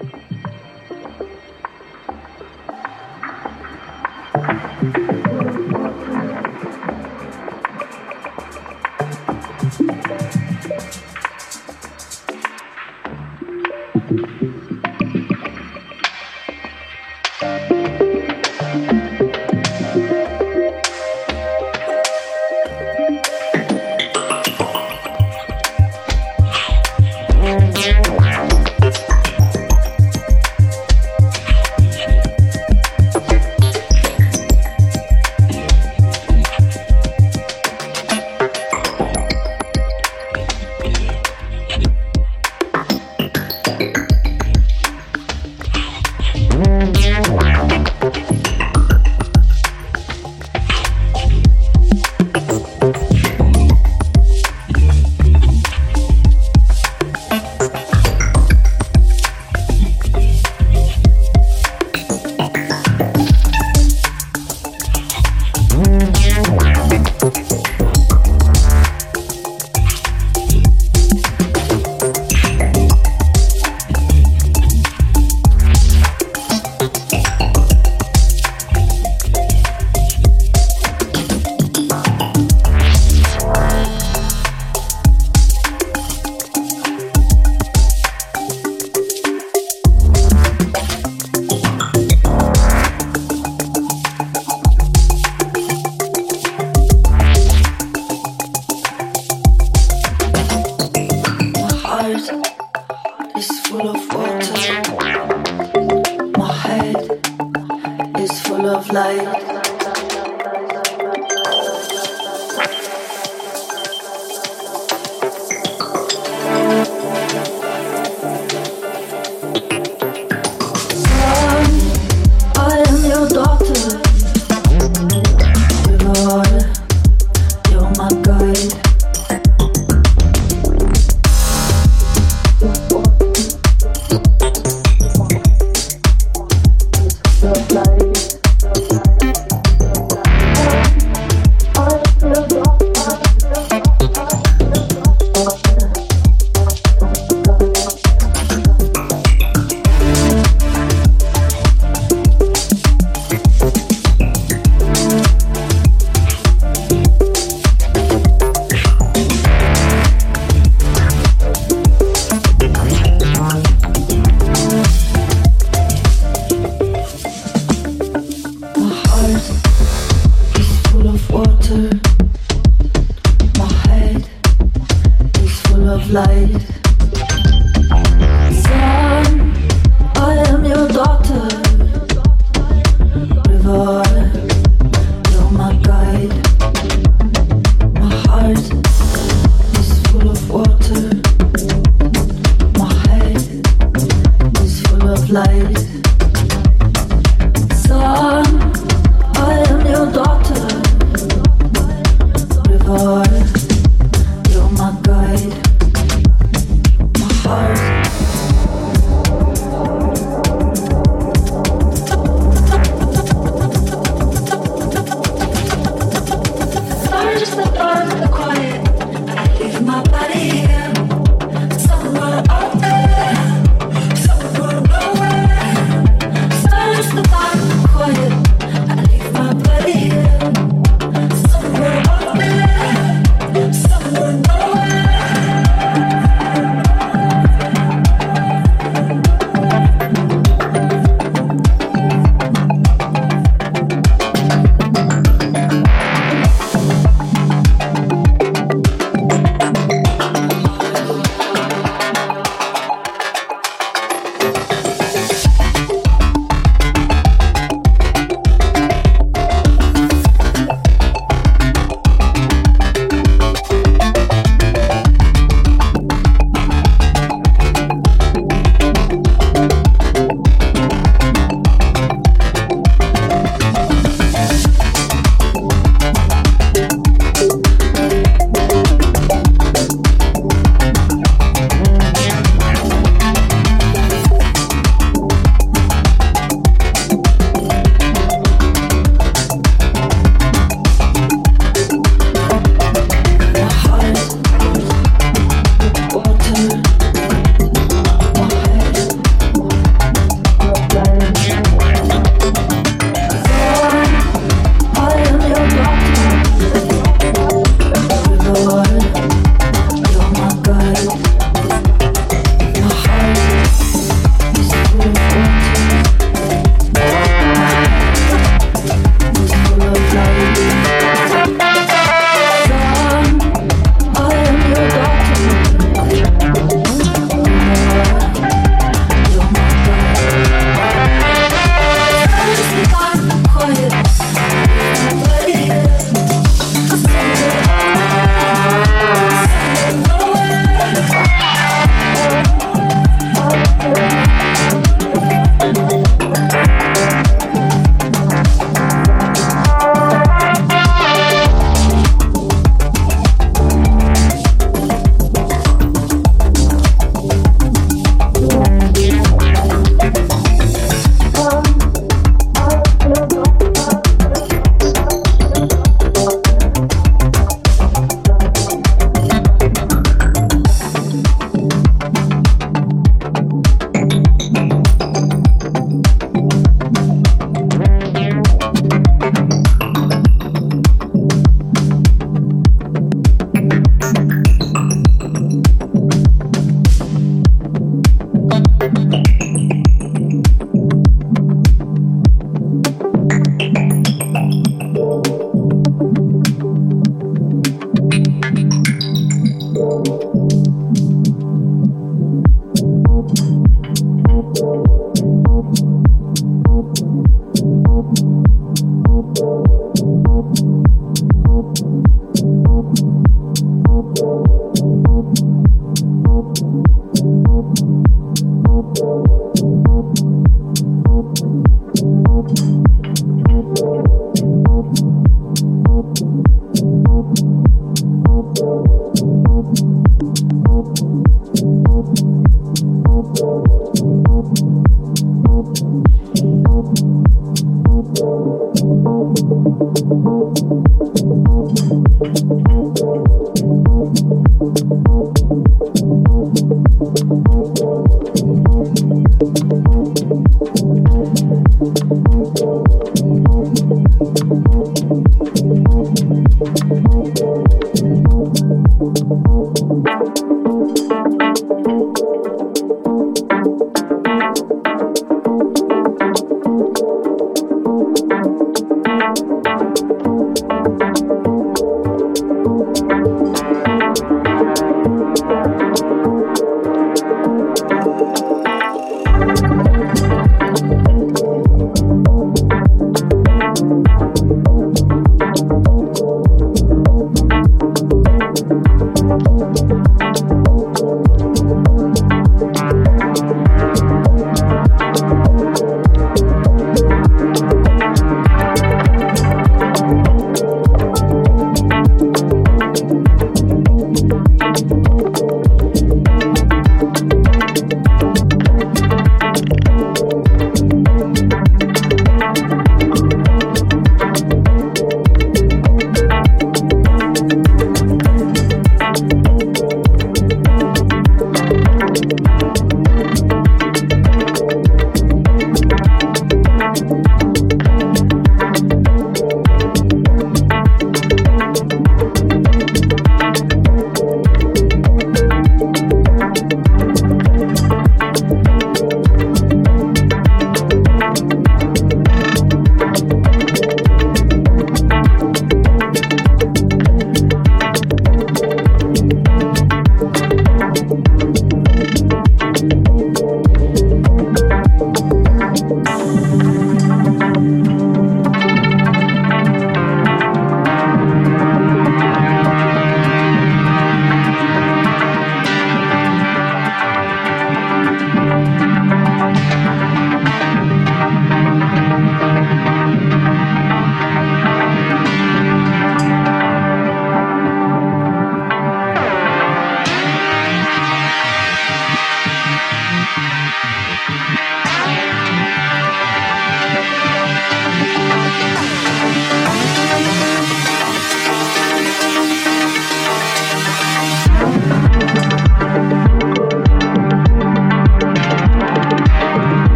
thank you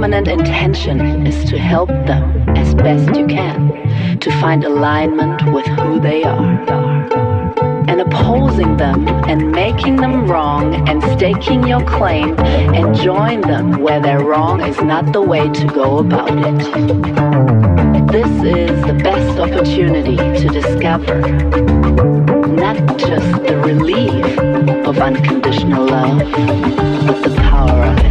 Permanent intention is to help them as best you can to find alignment with who they are. And opposing them and making them wrong and staking your claim and join them where they're wrong is not the way to go about it. This is the best opportunity to discover not just the relief of unconditional love, but the power of it.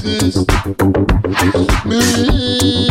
Polizist mit